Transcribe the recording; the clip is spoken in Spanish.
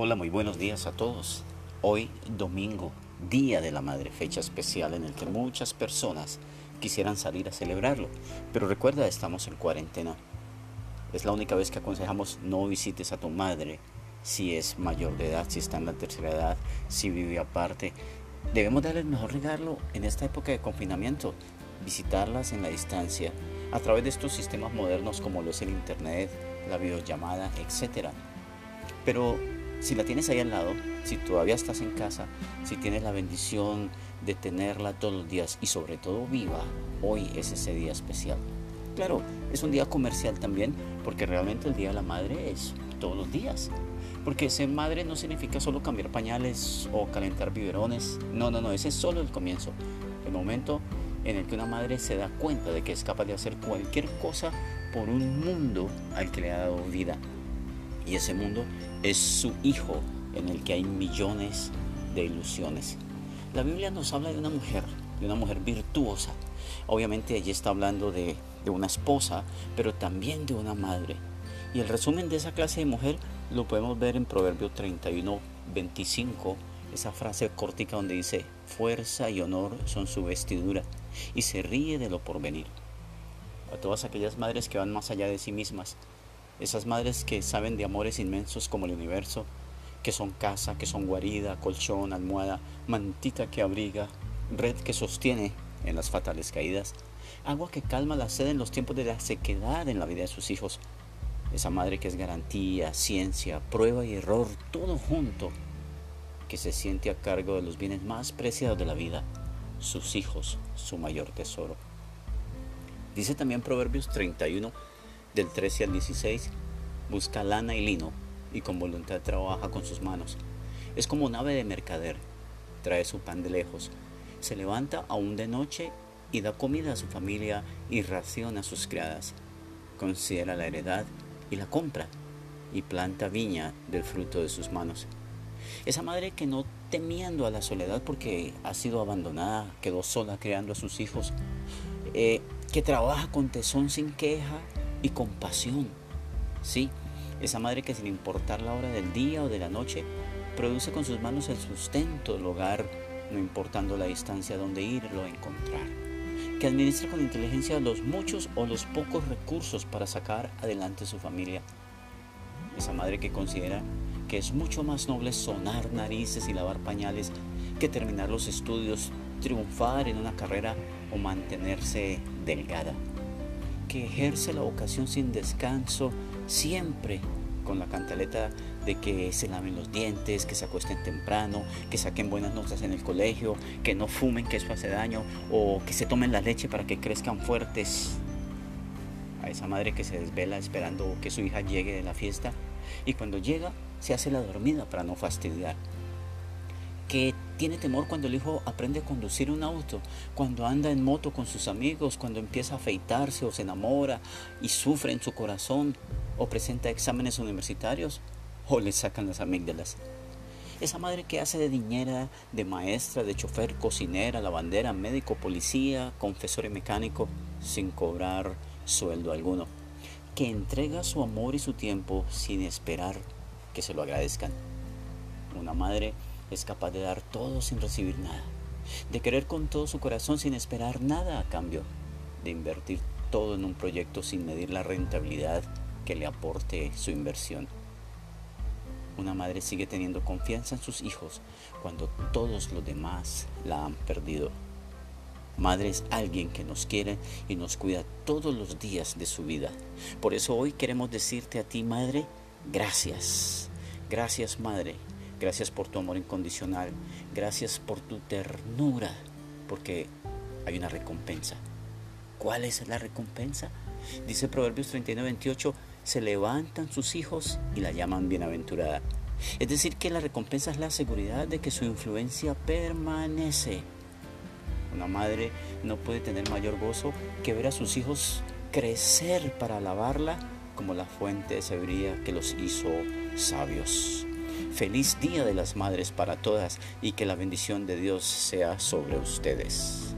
Hola, muy buenos días a todos. Hoy domingo, Día de la Madre, fecha especial en el que muchas personas quisieran salir a celebrarlo. Pero recuerda, estamos en cuarentena. Es la única vez que aconsejamos no visites a tu madre si es mayor de edad, si está en la tercera edad, si vive aparte. Debemos darle el mejor regalo en esta época de confinamiento, visitarlas en la distancia, a través de estos sistemas modernos como lo es el Internet, la videollamada, etc. Pero si la tienes ahí al lado, si todavía estás en casa, si tienes la bendición de tenerla todos los días y sobre todo viva, hoy es ese día especial. Claro, es un día comercial también, porque realmente el Día de la Madre es todos los días. Porque ser madre no significa solo cambiar pañales o calentar biberones. No, no, no, ese es solo el comienzo. El momento en el que una madre se da cuenta de que es capaz de hacer cualquier cosa por un mundo al que le ha dado vida y ese mundo es su Hijo en el que hay millones de ilusiones. La Biblia nos habla de una mujer, de una mujer virtuosa. Obviamente ella está hablando de, de una esposa, pero también de una madre. Y el resumen de esa clase de mujer lo podemos ver en Proverbio 31, 25, esa frase cortica donde dice, fuerza y honor son su vestidura, y se ríe de lo porvenir. A todas aquellas madres que van más allá de sí mismas, esas madres que saben de amores inmensos como el universo, que son casa, que son guarida, colchón, almohada, mantita que abriga, red que sostiene en las fatales caídas, agua que calma la sed en los tiempos de la sequedad en la vida de sus hijos. Esa madre que es garantía, ciencia, prueba y error, todo junto, que se siente a cargo de los bienes más preciados de la vida, sus hijos, su mayor tesoro. Dice también Proverbios 31, del 13 al 16, busca lana y lino y con voluntad trabaja con sus manos. Es como un ave de mercader, trae su pan de lejos, se levanta aún de noche y da comida a su familia y raciona a sus criadas. Considera la heredad y la compra y planta viña del fruto de sus manos. Esa madre que no temiendo a la soledad porque ha sido abandonada, quedó sola creando a sus hijos, eh, que trabaja con tesón sin queja y compasión. Sí, esa madre que sin importar la hora del día o de la noche, produce con sus manos el sustento del hogar, no importando la distancia donde irlo a encontrar. Que administra con inteligencia los muchos o los pocos recursos para sacar adelante su familia. Esa madre que considera que es mucho más noble sonar narices y lavar pañales que terminar los estudios, triunfar en una carrera o mantenerse delgada que ejerce la vocación sin descanso, siempre con la cantaleta de que se laven los dientes, que se acuesten temprano, que saquen buenas notas en el colegio, que no fumen, que eso hace daño, o que se tomen la leche para que crezcan fuertes. A esa madre que se desvela esperando que su hija llegue de la fiesta y cuando llega se hace la dormida para no fastidiar que tiene temor cuando el hijo aprende a conducir un auto, cuando anda en moto con sus amigos, cuando empieza a afeitarse o se enamora y sufre en su corazón o presenta exámenes universitarios o le sacan las amígdalas. Esa madre que hace de niñera, de maestra, de chofer, cocinera, lavandera, médico, policía, confesor y mecánico, sin cobrar sueldo alguno. Que entrega su amor y su tiempo sin esperar que se lo agradezcan. Una madre es capaz de dar todo sin recibir nada, de querer con todo su corazón sin esperar nada a cambio, de invertir todo en un proyecto sin medir la rentabilidad que le aporte su inversión. Una madre sigue teniendo confianza en sus hijos cuando todos los demás la han perdido. Madre es alguien que nos quiere y nos cuida todos los días de su vida. Por eso hoy queremos decirte a ti, Madre, gracias. Gracias, Madre, Gracias por tu amor incondicional. Gracias por tu ternura, porque hay una recompensa. ¿Cuál es la recompensa? Dice Proverbios 39, 28, se levantan sus hijos y la llaman bienaventurada. Es decir, que la recompensa es la seguridad de que su influencia permanece. Una madre no puede tener mayor gozo que ver a sus hijos crecer para alabarla como la fuente de sabiduría que los hizo sabios. Feliz Día de las Madres para todas y que la bendición de Dios sea sobre ustedes.